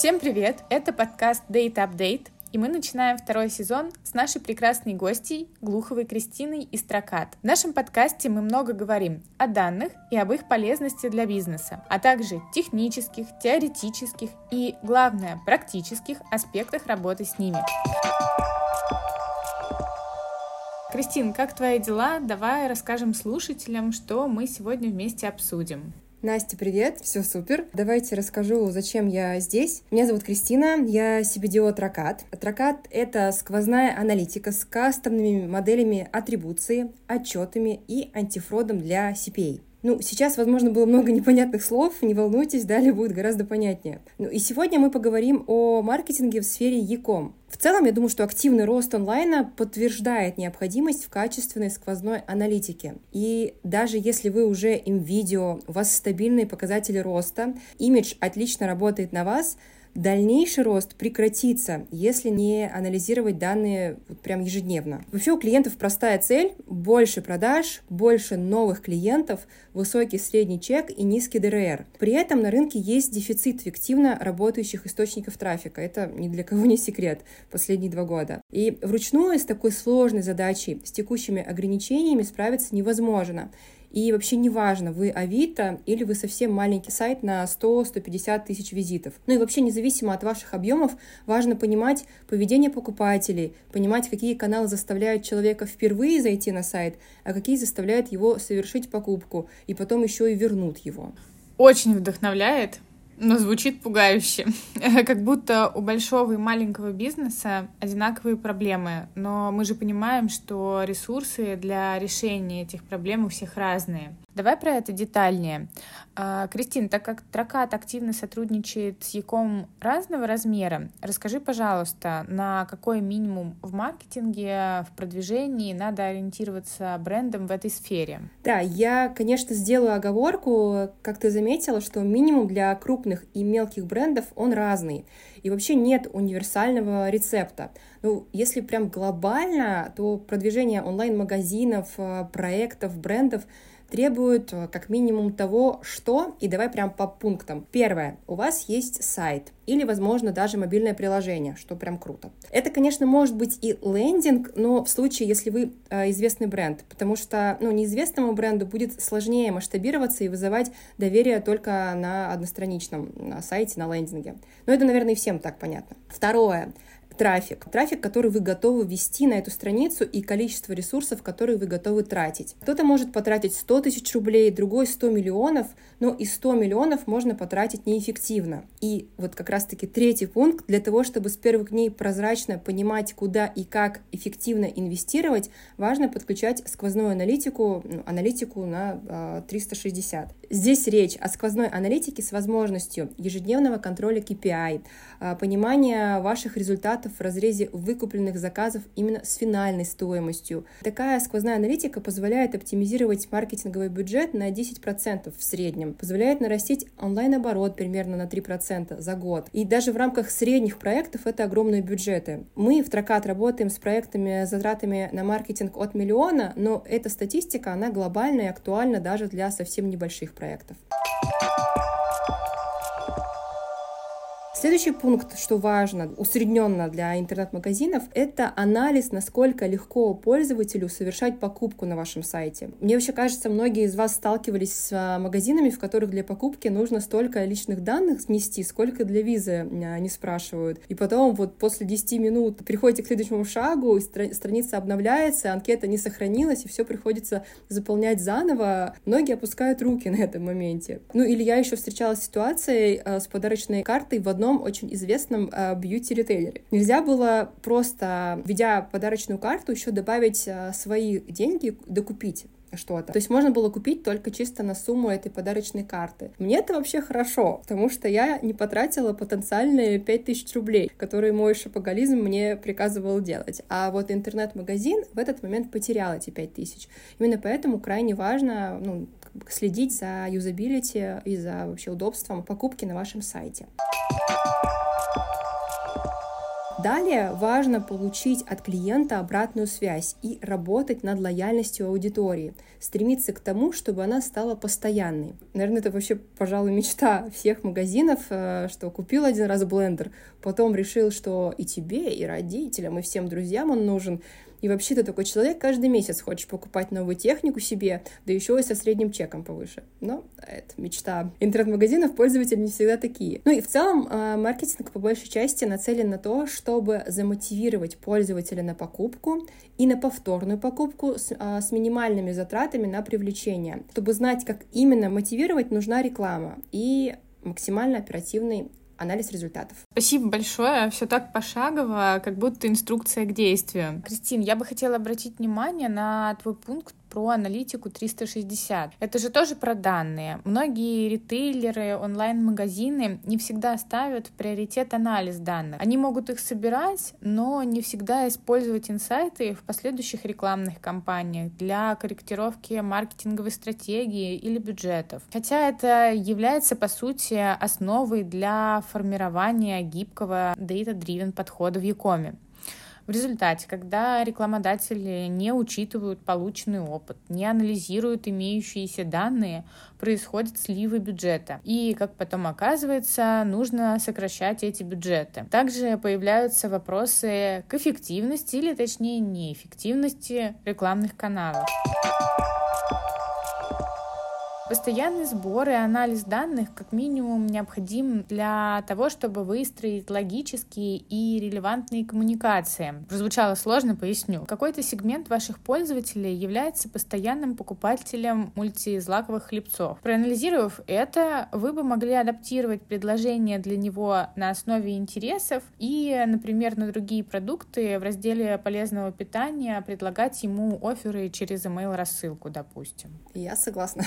Всем привет! Это подкаст Date Update, и мы начинаем второй сезон с нашей прекрасной гостьей Глуховой Кристиной из Тракат. В нашем подкасте мы много говорим о данных и об их полезности для бизнеса, а также технических, теоретических и, главное, практических аспектах работы с ними. Кристин, как твои дела? Давай расскажем слушателям, что мы сегодня вместе обсудим. Настя, привет, все супер. Давайте расскажу, зачем я здесь. Меня зовут Кристина, я CBDO Тракат. Тракат — это сквозная аналитика с кастомными моделями атрибуции, отчетами и антифродом для CPA. Ну, сейчас, возможно, было много непонятных слов, не волнуйтесь, далее будет гораздо понятнее. Ну и сегодня мы поговорим о маркетинге в сфере e-com. В целом, я думаю, что активный рост онлайна подтверждает необходимость в качественной сквозной аналитике. И даже если вы уже им видео, у вас стабильные показатели роста, имидж отлично работает на вас, Дальнейший рост прекратится, если не анализировать данные вот прям ежедневно. Вообще у клиентов простая цель – больше продаж, больше новых клиентов, высокий средний чек и низкий ДРР. При этом на рынке есть дефицит эффективно работающих источников трафика. Это ни для кого не секрет последние два года. И вручную с такой сложной задачей, с текущими ограничениями справиться невозможно. И вообще неважно, вы Авито или вы совсем маленький сайт на 100-150 тысяч визитов. Ну и вообще независимо от ваших объемов, важно понимать поведение покупателей, понимать, какие каналы заставляют человека впервые зайти на сайт, а какие заставляют его совершить покупку и потом еще и вернут его. Очень вдохновляет. Но звучит пугающе. как будто у большого и маленького бизнеса одинаковые проблемы. Но мы же понимаем, что ресурсы для решения этих проблем у всех разные. Давай про это детальнее. А, Кристин, так как Тракат активно сотрудничает с Яком разного размера, расскажи, пожалуйста, на какой минимум в маркетинге, в продвижении надо ориентироваться брендом в этой сфере? Да, я, конечно, сделаю оговорку, как ты заметила, что минимум для крупных и мелких брендов он разный. И вообще нет универсального рецепта. Ну, если прям глобально, то продвижение онлайн-магазинов, э, проектов, брендов — требуют э, как минимум того, что, и давай прям по пунктам. Первое, у вас есть сайт или, возможно, даже мобильное приложение, что прям круто. Это, конечно, может быть и лендинг, но в случае, если вы э, известный бренд, потому что, ну, неизвестному бренду будет сложнее масштабироваться и вызывать доверие только на одностраничном на сайте, на лендинге. Но это, наверное, и всем так понятно. Второе трафик. Трафик, который вы готовы вести на эту страницу и количество ресурсов, которые вы готовы тратить. Кто-то может потратить 100 тысяч рублей, другой 100 миллионов, но и 100 миллионов можно потратить неэффективно. И вот как раз-таки третий пункт, для того, чтобы с первых дней прозрачно понимать, куда и как эффективно инвестировать, важно подключать сквозную аналитику, ну, аналитику на 360. А, Здесь речь о сквозной аналитике с возможностью ежедневного контроля KPI, а, понимания ваших результатов в разрезе выкупленных заказов именно с финальной стоимостью. Такая сквозная аналитика позволяет оптимизировать маркетинговый бюджет на 10% в среднем, позволяет нарастить онлайн-оборот примерно на 3% за год. И даже в рамках средних проектов это огромные бюджеты. Мы в Тракат работаем с проектами с затратами на маркетинг от миллиона, но эта статистика, она глобальная и актуальна даже для совсем небольших проектов. Следующий пункт, что важно, усредненно для интернет-магазинов, это анализ, насколько легко пользователю совершать покупку на вашем сайте. Мне вообще кажется, многие из вас сталкивались с а, магазинами, в которых для покупки нужно столько личных данных внести, сколько для визы не спрашивают. И потом вот после 10 минут приходите к следующему шагу, страница обновляется, анкета не сохранилась, и все приходится заполнять заново. Многие опускают руки на этом моменте. Ну или я еще встречалась с ситуацией а, с подарочной картой в одном одном очень известном э, бьюти-ритейлере. Нельзя было просто, введя подарочную карту, еще добавить э, свои деньги, докупить что-то. То есть можно было купить только чисто на сумму этой подарочной карты. Мне это вообще хорошо, потому что я не потратила потенциальные 5000 рублей, которые мой шопоголизм мне приказывал делать. А вот интернет-магазин в этот момент потерял эти 5000. Именно поэтому крайне важно ну, следить за юзабилити и за вообще удобством покупки на вашем сайте. Далее важно получить от клиента обратную связь и работать над лояльностью аудитории, стремиться к тому, чтобы она стала постоянной. Наверное, это вообще, пожалуй, мечта всех магазинов, э, что купил один раз блендер, потом решил, что и тебе, и родителям, и всем друзьям он нужен, и вообще ты такой человек, каждый месяц хочешь покупать новую технику себе, да еще и со средним чеком повыше. Но это мечта интернет-магазинов, пользователи не всегда такие. Ну и в целом э, маркетинг по большей части нацелен на то, чтобы замотивировать пользователя на покупку и на повторную покупку с, э, с минимальными затратами на привлечение. Чтобы знать, как именно мотивировать, нужна реклама и максимально оперативный анализ результатов. Спасибо большое. Все так пошагово, как будто инструкция к действию. Кристин, я бы хотела обратить внимание на твой пункт про аналитику 360. Это же тоже про данные. Многие ритейлеры, онлайн-магазины не всегда ставят в приоритет анализ данных. Они могут их собирать, но не всегда использовать инсайты в последующих рекламных кампаниях для корректировки маркетинговой стратегии или бюджетов. Хотя это является, по сути, основой для формирования гибкого data-driven подхода в Якоме. В результате, когда рекламодатели не учитывают полученный опыт, не анализируют имеющиеся данные, происходят сливы бюджета. И, как потом оказывается, нужно сокращать эти бюджеты. Также появляются вопросы к эффективности или, точнее, неэффективности рекламных каналов. Постоянный сбор и анализ данных как минимум необходим для того, чтобы выстроить логические и релевантные коммуникации. Прозвучало сложно, поясню. Какой-то сегмент ваших пользователей является постоянным покупателем мультизлаковых хлебцов. Проанализировав это, вы бы могли адаптировать предложение для него на основе интересов и, например, на другие продукты в разделе полезного питания предлагать ему оферы через email-рассылку, допустим. Я согласна.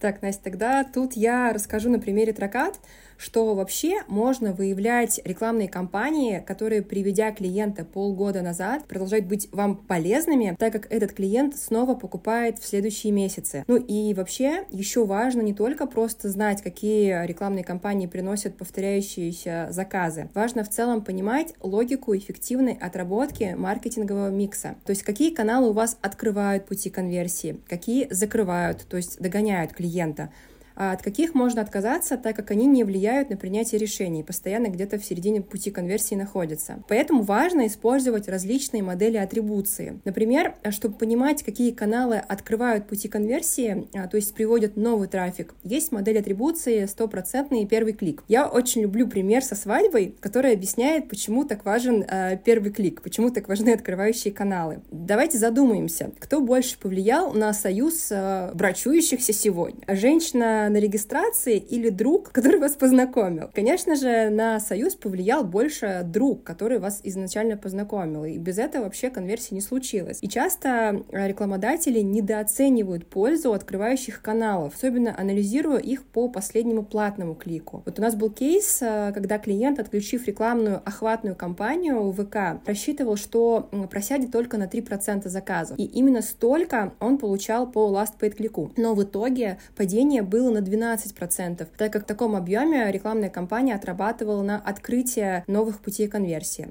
Так, Настя, тогда тут я расскажу на примере Тракат, что вообще можно выявлять рекламные кампании, которые, приведя клиента полгода назад, продолжают быть вам полезными, так как этот клиент снова покупает в следующие месяцы. Ну и вообще еще важно не только просто знать, какие рекламные кампании приносят повторяющиеся заказы. Важно в целом понимать логику эффективной отработки маркетингового микса. То есть какие каналы у вас открывают пути конверсии, какие закрывают, то есть догоняют клиента от каких можно отказаться, так как они не влияют на принятие решений, постоянно где-то в середине пути конверсии находятся. Поэтому важно использовать различные модели атрибуции. Например, чтобы понимать, какие каналы открывают пути конверсии, а, то есть приводят новый трафик, есть модель атрибуции стопроцентный первый клик. Я очень люблю пример со свадьбой, который объясняет, почему так важен первый клик, почему так важны открывающие каналы. Давайте задумаемся, кто больше повлиял на союз брачующихся сегодня. Женщина на регистрации или друг, который вас познакомил? Конечно же, на союз повлиял больше друг, который вас изначально познакомил. И без этого вообще конверсии не случилось. И часто рекламодатели недооценивают пользу открывающих каналов, особенно анализируя их по последнему платному клику. Вот у нас был кейс, э, когда клиент, отключив рекламную охватную кампанию в ВК, рассчитывал, что просядет только на 3% заказов. И именно столько он получал по last paid клику. Но в итоге падение было на 12%, так как в таком объеме рекламная кампания отрабатывала на открытие новых путей конверсии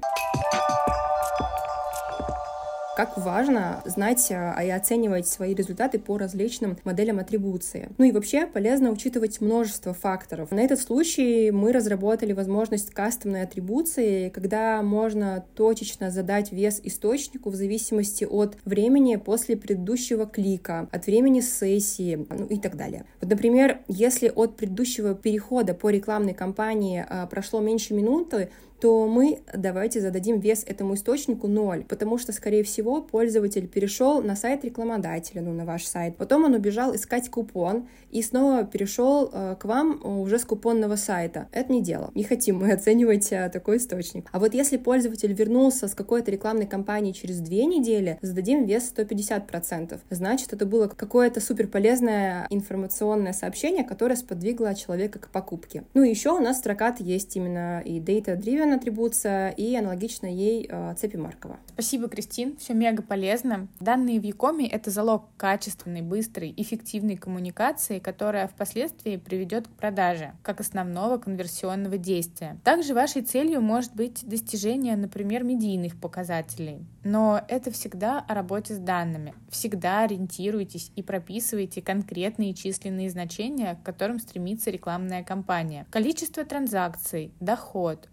как важно знать а, и оценивать свои результаты по различным моделям атрибуции. Ну и вообще полезно учитывать множество факторов. На этот случай мы разработали возможность кастомной атрибуции, когда можно точечно задать вес источнику в зависимости от времени после предыдущего клика, от времени сессии, ну и так далее. Вот, например, если от предыдущего перехода по рекламной кампании а, прошло меньше минуты, то мы давайте зададим вес этому источнику 0, потому что, скорее всего, пользователь перешел на сайт рекламодателя, ну, на ваш сайт, потом он убежал искать купон и снова перешел э, к вам уже с купонного сайта. Это не дело. Не хотим мы оценивать э, такой источник. А вот если пользователь вернулся с какой-то рекламной кампании через две недели, зададим вес 150%. Значит, это было какое-то супер полезное информационное сообщение, которое сподвигло человека к покупке. Ну и еще у нас Строкат есть именно и data-driven Driven атрибуция и аналогично ей э, цепи Маркова. Спасибо, Кристин, все мега полезно. Данные в Якоме — это залог качественной, быстрой, эффективной коммуникации, которая впоследствии приведет к продаже, как основного конверсионного действия. Также вашей целью может быть достижение, например, медийных показателей. Но это всегда о работе с данными. Всегда ориентируйтесь и прописывайте конкретные численные значения, к которым стремится рекламная кампания. Количество транзакций, доход,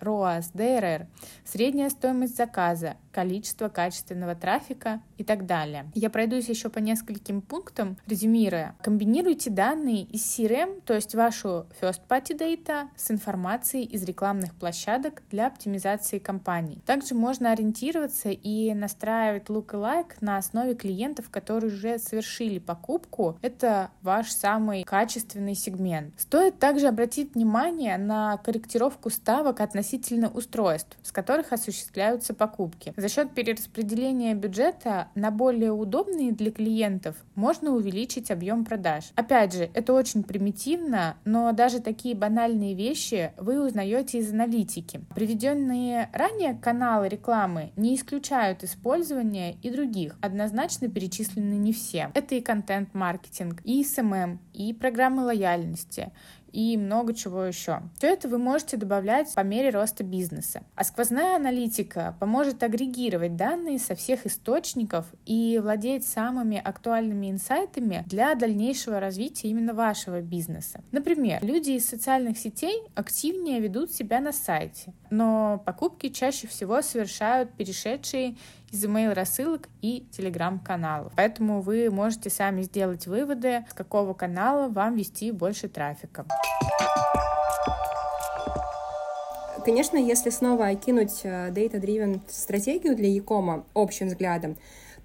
ROE, ROAS, DRR, средняя стоимость заказа, количество качественного трафика и так далее. Я пройдусь еще по нескольким пунктам, резюмируя. Комбинируйте данные из CRM, то есть вашу first party data, с информацией из рекламных площадок для оптимизации кампаний. Также можно ориентироваться и настраивать look-alike на основе клиентов, которые уже совершили покупку. Это ваш самый качественный сегмент. Стоит также обратить внимание на корректировку ставок относительно устройств, с которых осуществляются покупки. За счет перераспределения бюджета на более удобные для клиентов можно увеличить объем продаж. Опять же, это очень примитивно, но даже такие банальные вещи вы узнаете из аналитики. Приведенные ранее каналы рекламы не исключают использование и других, однозначно перечислены не все. Это и контент-маркетинг, и SMM, и программы лояльности, и много чего еще. Все это вы можете добавлять по мере роста бизнеса. А сквозная аналитика поможет агрегировать данные со всех источников и владеть самыми актуальными инсайтами для дальнейшего развития именно вашего бизнеса. Например, люди из социальных сетей активнее ведут себя на сайте, но покупки чаще всего совершают перешедшие из email рассылок и телеграм-каналов. Поэтому вы можете сами сделать выводы, с какого канала вам вести больше трафика. Конечно, если снова окинуть э, data-driven стратегию для Якома общим взглядом,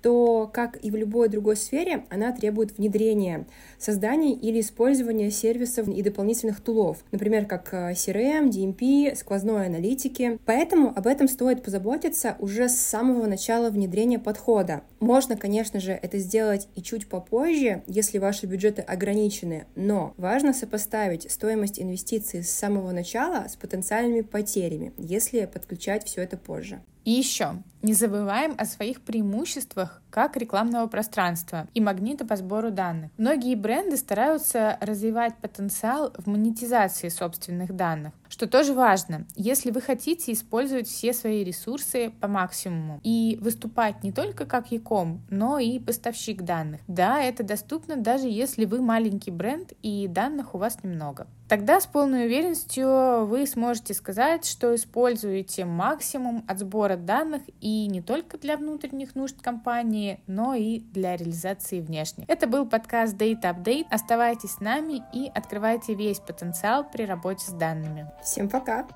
то, как и в любой другой сфере, она требует внедрения, создания или использования сервисов и дополнительных тулов, например, как э, CRM, DMP, сквозной аналитики. Поэтому об этом стоит позаботиться уже с самого начала внедрения подхода. Можно, конечно же, это сделать и чуть попозже, если ваши бюджеты ограничены, но важно сопоставить стоимость инвестиций с самого начала с потенциальными потерями, если подключать все это позже. И еще, не забываем о своих преимуществах как рекламного пространства и магнита по сбору данных. Многие бренды стараются развивать потенциал в монетизации собственных данных, что тоже важно, если вы хотите использовать все свои ресурсы по максимуму и выступать не только как Яком, но и поставщик данных. Да, это доступно даже если вы маленький бренд и данных у вас немного. Тогда с полной уверенностью вы сможете сказать, что используете максимум от сбора данных и не только для внутренних нужд компании, но и для реализации внешних. Это был подкаст Data Update. Оставайтесь с нами и открывайте весь потенциал при работе с данными. Всем пока!